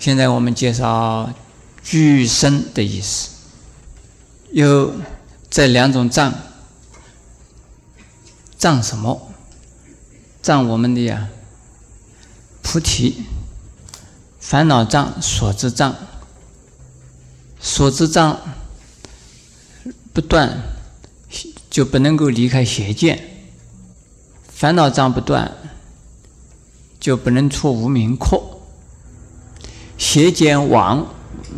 现在我们介绍具身的意思，有这两种障，障什么？障我们的呀，菩提烦恼障、所知障。所知障不断，就不能够离开邪见；烦恼障不断，就不能出无名惑。邪见王，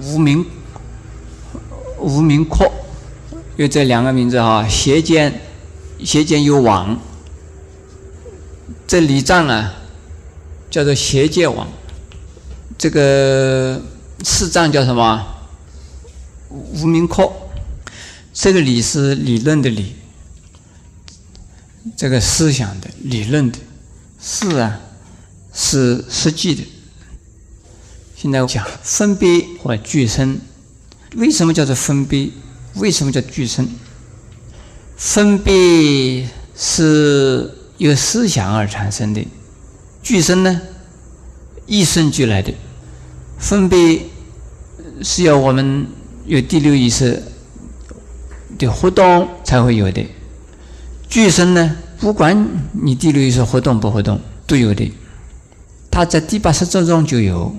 无名无名阔，有这两个名字哈。邪见，邪见有王，这里障啊，叫做邪见王。这个四障叫什么？无名阔。这个理是理论的理，这个思想的理论的事啊，是实际的。现在讲分别或俱生，为什么叫做分别？为什么叫俱生？分别是由思想而产生的，俱生呢，一生俱来的。分别是要我们有第六意识的活动才会有的，俱生呢，不管你第六意识活动不活动都有的，它在第八识中就有。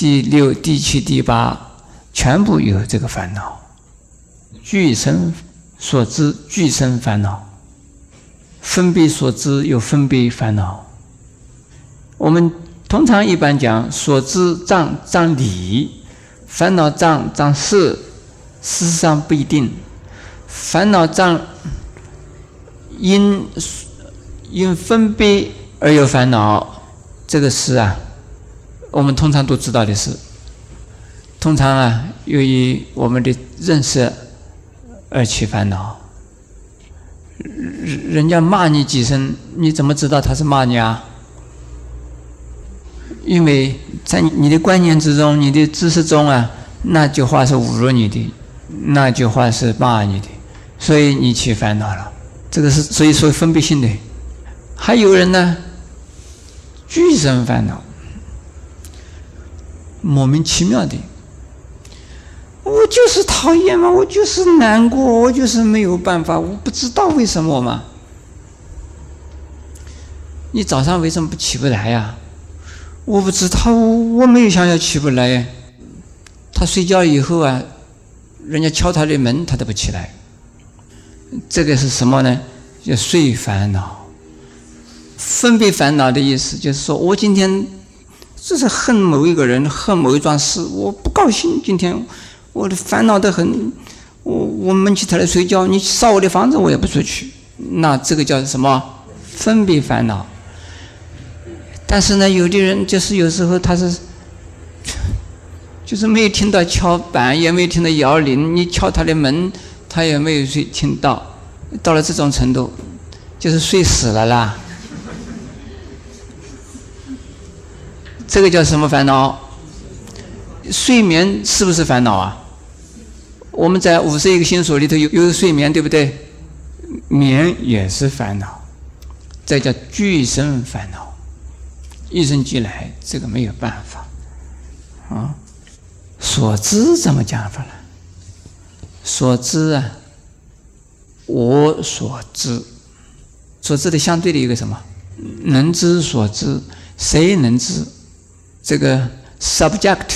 第六、第七、第八，全部有这个烦恼，具生所知，具生烦恼；分别所知有分别烦恼。我们通常一般讲，所知障障理，烦恼障障事，事实上不一定。烦恼障因因分别而有烦恼，这个事啊。我们通常都知道的是，通常啊，由于我们的认识而起烦恼。人人家骂你几声，你怎么知道他是骂你啊？因为在你的观念之中、你的知识中啊，那句话是侮辱你的，那句话是骂你的，所以你起烦恼了。这个是所以说分别性的。还有人呢，俱生烦恼。莫名其妙的，我就是讨厌嘛，我就是难过，我就是没有办法，我不知道为什么嘛。你早上为什么不起不来呀？我不知道，我没有想要起不来。他睡觉以后啊，人家敲他的门，他都不起来。这个是什么呢？叫睡烦恼。分别烦恼的意思就是说我今天。这是恨某一个人，恨某一桩事，我不高兴。今天我的烦恼得很，我我闷起头来睡觉。你烧我的房子，我也不出去。那这个叫什么？分别烦恼。但是呢，有的人就是有时候他是，就是没有听到敲板，也没有听到摇铃，你敲他的门，他也没有睡听到。到了这种程度，就是睡死了啦。这个叫什么烦恼？睡眠是不是烦恼啊？我们在五十一个心所里头有有睡眠，对不对？眠也是烦恼，这叫俱生烦恼，一生俱来，这个没有办法。啊，所知怎么讲法呢？所知啊，我所知，所知的相对的一个什么？能知所知，谁能知？这个 subject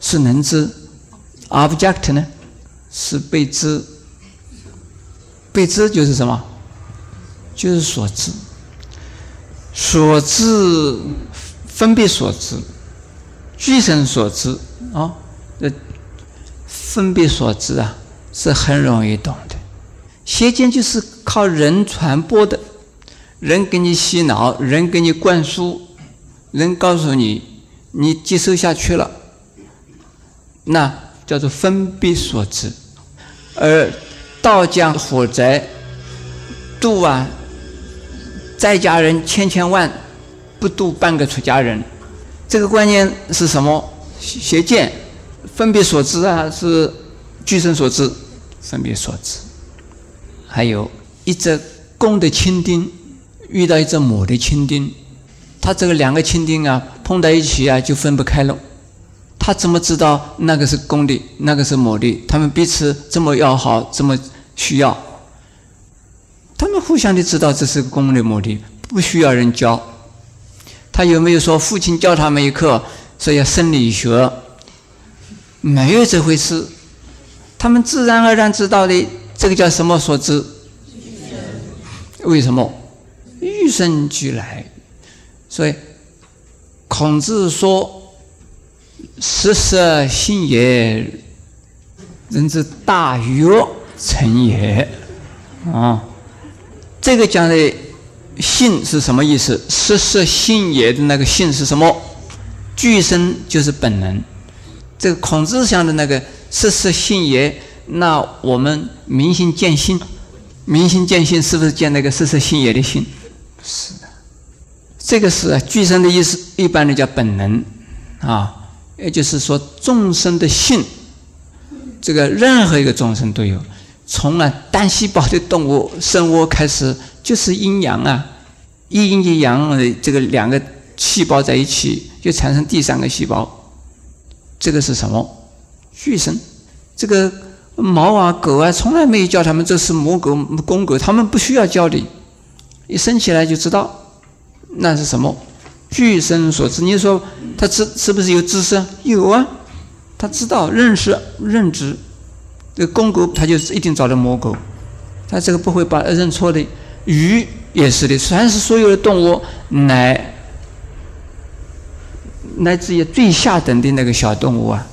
是能知，object 呢是被知，被知就是什么？就是所知，所知分别所知，具身所知啊，这分别所知啊是很容易懂的。邪见就是靠人传播的，人给你洗脑，人给你灌输，人告诉你。你接受下去了，那叫做分别所知；而道家火灾度啊，在家人千千万，不度半个出家人。这个观念是什么？邪见，分别所知啊，是具身所知，分别所知。还有一只公的蜻蜓遇到一只母的蜻蜓。它这个两个蜻蜓啊碰在一起啊就分不开了，他怎么知道那个是公的，那个是母的？他们彼此这么要好，这么需要，他们互相的知道这是公的母的，不需要人教。他有没有说父亲教他们一课，说要生理学？没有这回事，他们自然而然知道的。这个叫什么所知？为什么？与生俱来。所以孔子说。十色性也，人之大悦成也。啊，这个讲的性是什么意思？十色性也的那个性是什么？具身就是本能。这个孔子讲的那个十色性也，那我们明心见性，明心见性是不是见那个十色性也的性？是。这个是具身的意思，一般的叫本能啊。也就是说，众生的性，这个任何一个众生都有。从啊单细胞的动物生物开始，就是阴阳啊，一阴一阳的这个两个细胞在一起，就产生第三个细胞。这个是什么？具身。这个猫啊狗啊，从来没有教他们这是母狗公狗，他们不需要教的，一生起来就知道，那是什么？具身所知，你说他知是不是有知识？有啊，他知道认识认知。这公狗他就一定找到母狗，他这个不会把认错的。鱼也是的，凡是所有的动物，乃乃至于最下等的那个小动物啊，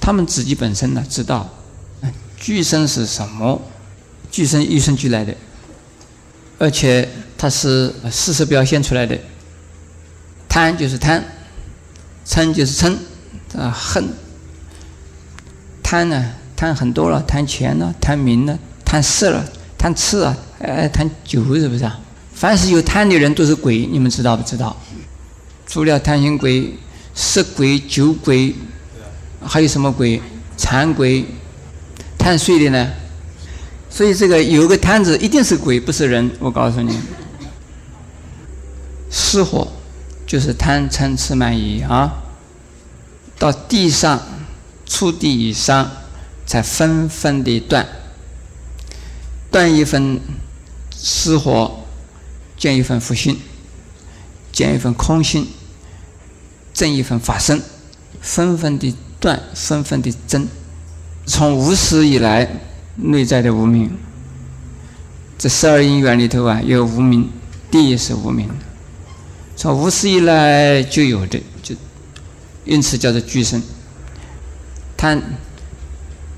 他们自己本身呢知道，具身是什么？具身与生俱来的，而且它是事实表现出来的。贪就是贪，嗔就是嗔，啊恨。贪呢，贪很多了，贪钱了，贪名了，贪色了，贪吃啊，哎贪酒是不是啊？凡是有贪的人都是鬼，你们知道不知道？除了贪心鬼、色鬼、酒鬼，还有什么鬼？馋鬼、贪睡的呢？所以这个有个贪字，一定是鬼，不是人。我告诉你，失火。就是贪嗔痴慢疑啊，到地上触地以上，才纷纷的断，断一分失火，见一份福性，见一份空心，正一份法身，纷纷的断，纷纷的增。从无始以来内在的无名，这十二因缘里头啊，有无名，第一是无名。从无始以来就有的，就因此叫做具身。贪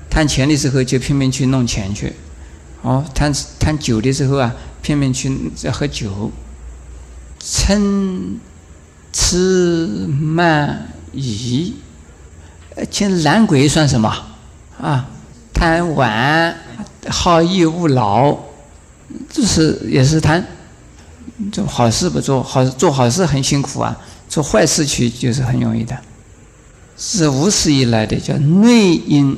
贪钱的时候就拼命去弄钱去，哦，贪贪酒的时候啊，拼命去喝酒。嗔痴慢疑，呃，其实懒鬼算什么啊？贪玩好逸恶劳，这是也是贪。做好事不做好做好事很辛苦啊，做坏事去就是很容易的，是无始以来的叫内因。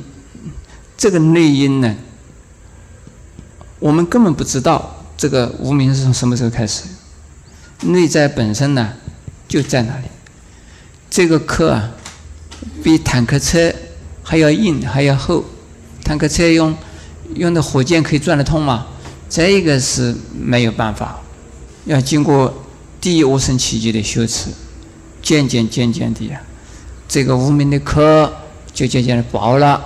这个内因呢，我们根本不知道这个无名是从什么时候开始。内在本身呢就在那里。这个壳啊，比坦克车还要硬还要厚。坦克车用用的火箭可以转得通吗？这个是没有办法。要经过第一无生奇迹的修持，渐渐渐渐的呀，这个无名的壳就渐渐的薄了，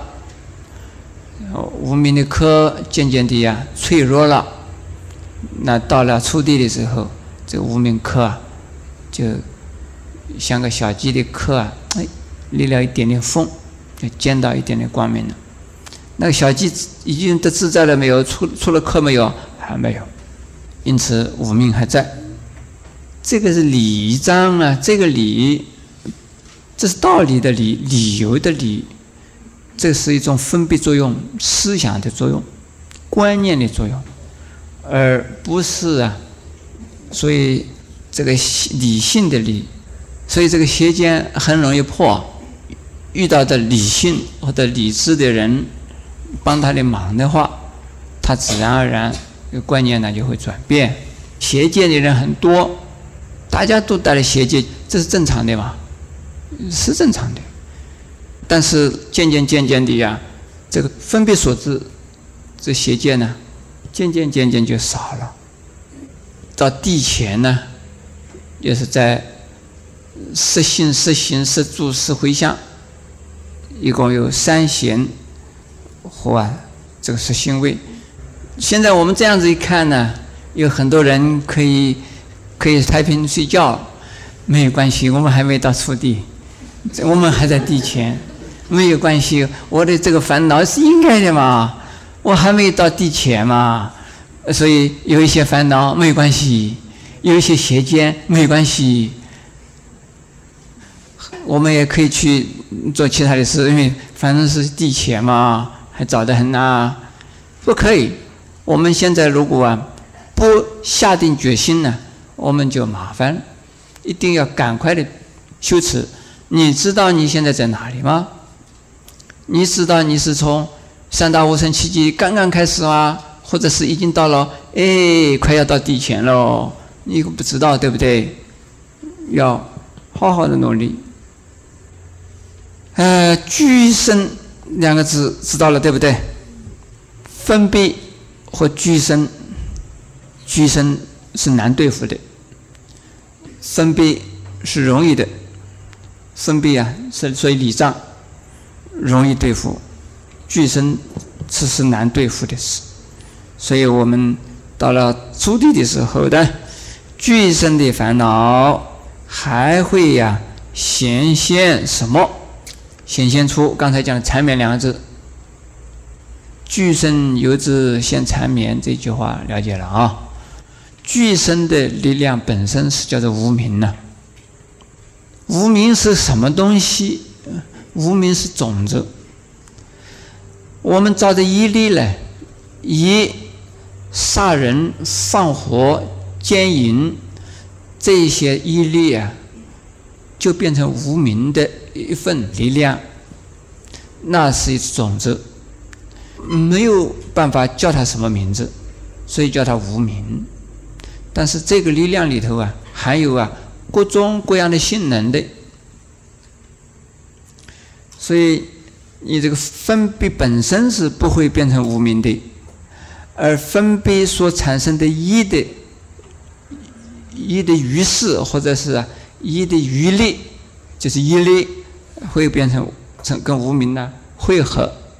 无名的壳渐渐的呀脆弱了。那到了初地的时候，这个无名壳啊，就像个小鸡的壳啊，哎，裂了一点点缝，就见到一点点光明了。那个小鸡已经得自在了没有？出出了壳没有？还没有。因此，五命还在。这个是理章啊，这个理，这是道理的理，理由的理，这是一种分别作用、思想的作用、观念的作用，而不是啊。所以这个理性的理，所以这个邪见很容易破。遇到的理性或者理智的人帮他的忙的话，他自然而然。这个观念呢就会转变，邪见的人很多，大家都带了邪见，这是正常的嘛？是正常的。但是渐渐渐渐的呀，这个分别所致这邪见呢，渐渐渐渐就少了。到地前呢，也是在实心、实行、实住、实回向，一共有三贤和啊，这个是心位。现在我们这样子一看呢，有很多人可以可以太平睡觉，没有关系，我们还没到初地，我们还在地前，没有关系。我的这个烦恼是应该的嘛，我还没到地前嘛，所以有一些烦恼没有关系，有一些邪见没有关系，我们也可以去做其他的事，因为反正是地前嘛，还早得很呐，不可以。我们现在如果啊不下定决心呢，我们就麻烦了，一定要赶快的修持。你知道你现在在哪里吗？你知道你是从三大无生七劫刚刚开始吗？或者是已经到了哎快要到地前了？你不知道对不对？要好好的努力。呃，居生两个字知道了对不对？分别。或居生，居生是难对付的，分别是容易的，分别啊是所以礼障容易对付，居生这是难对付的事，所以我们到了初地的时候呢，居生的烦恼还会呀显现什么？显现出刚才讲的缠绵两个字。具身由之现缠绵这句话了解了啊？具身的力量本身是叫做无名呢。无名是什么东西？无名是种子。我们照着一力呢，以杀人、放火、奸淫这些一力啊，就变成无名的一份力量，那是一种子。没有办法叫他什么名字，所以叫他无名。但是这个力量里头啊，还有啊各种各样的性能的。所以你这个分别本身是不会变成无名的，而分别所产生的一的一的余势，或者是啊一的余力，就是一力会变成成跟无名呢汇合。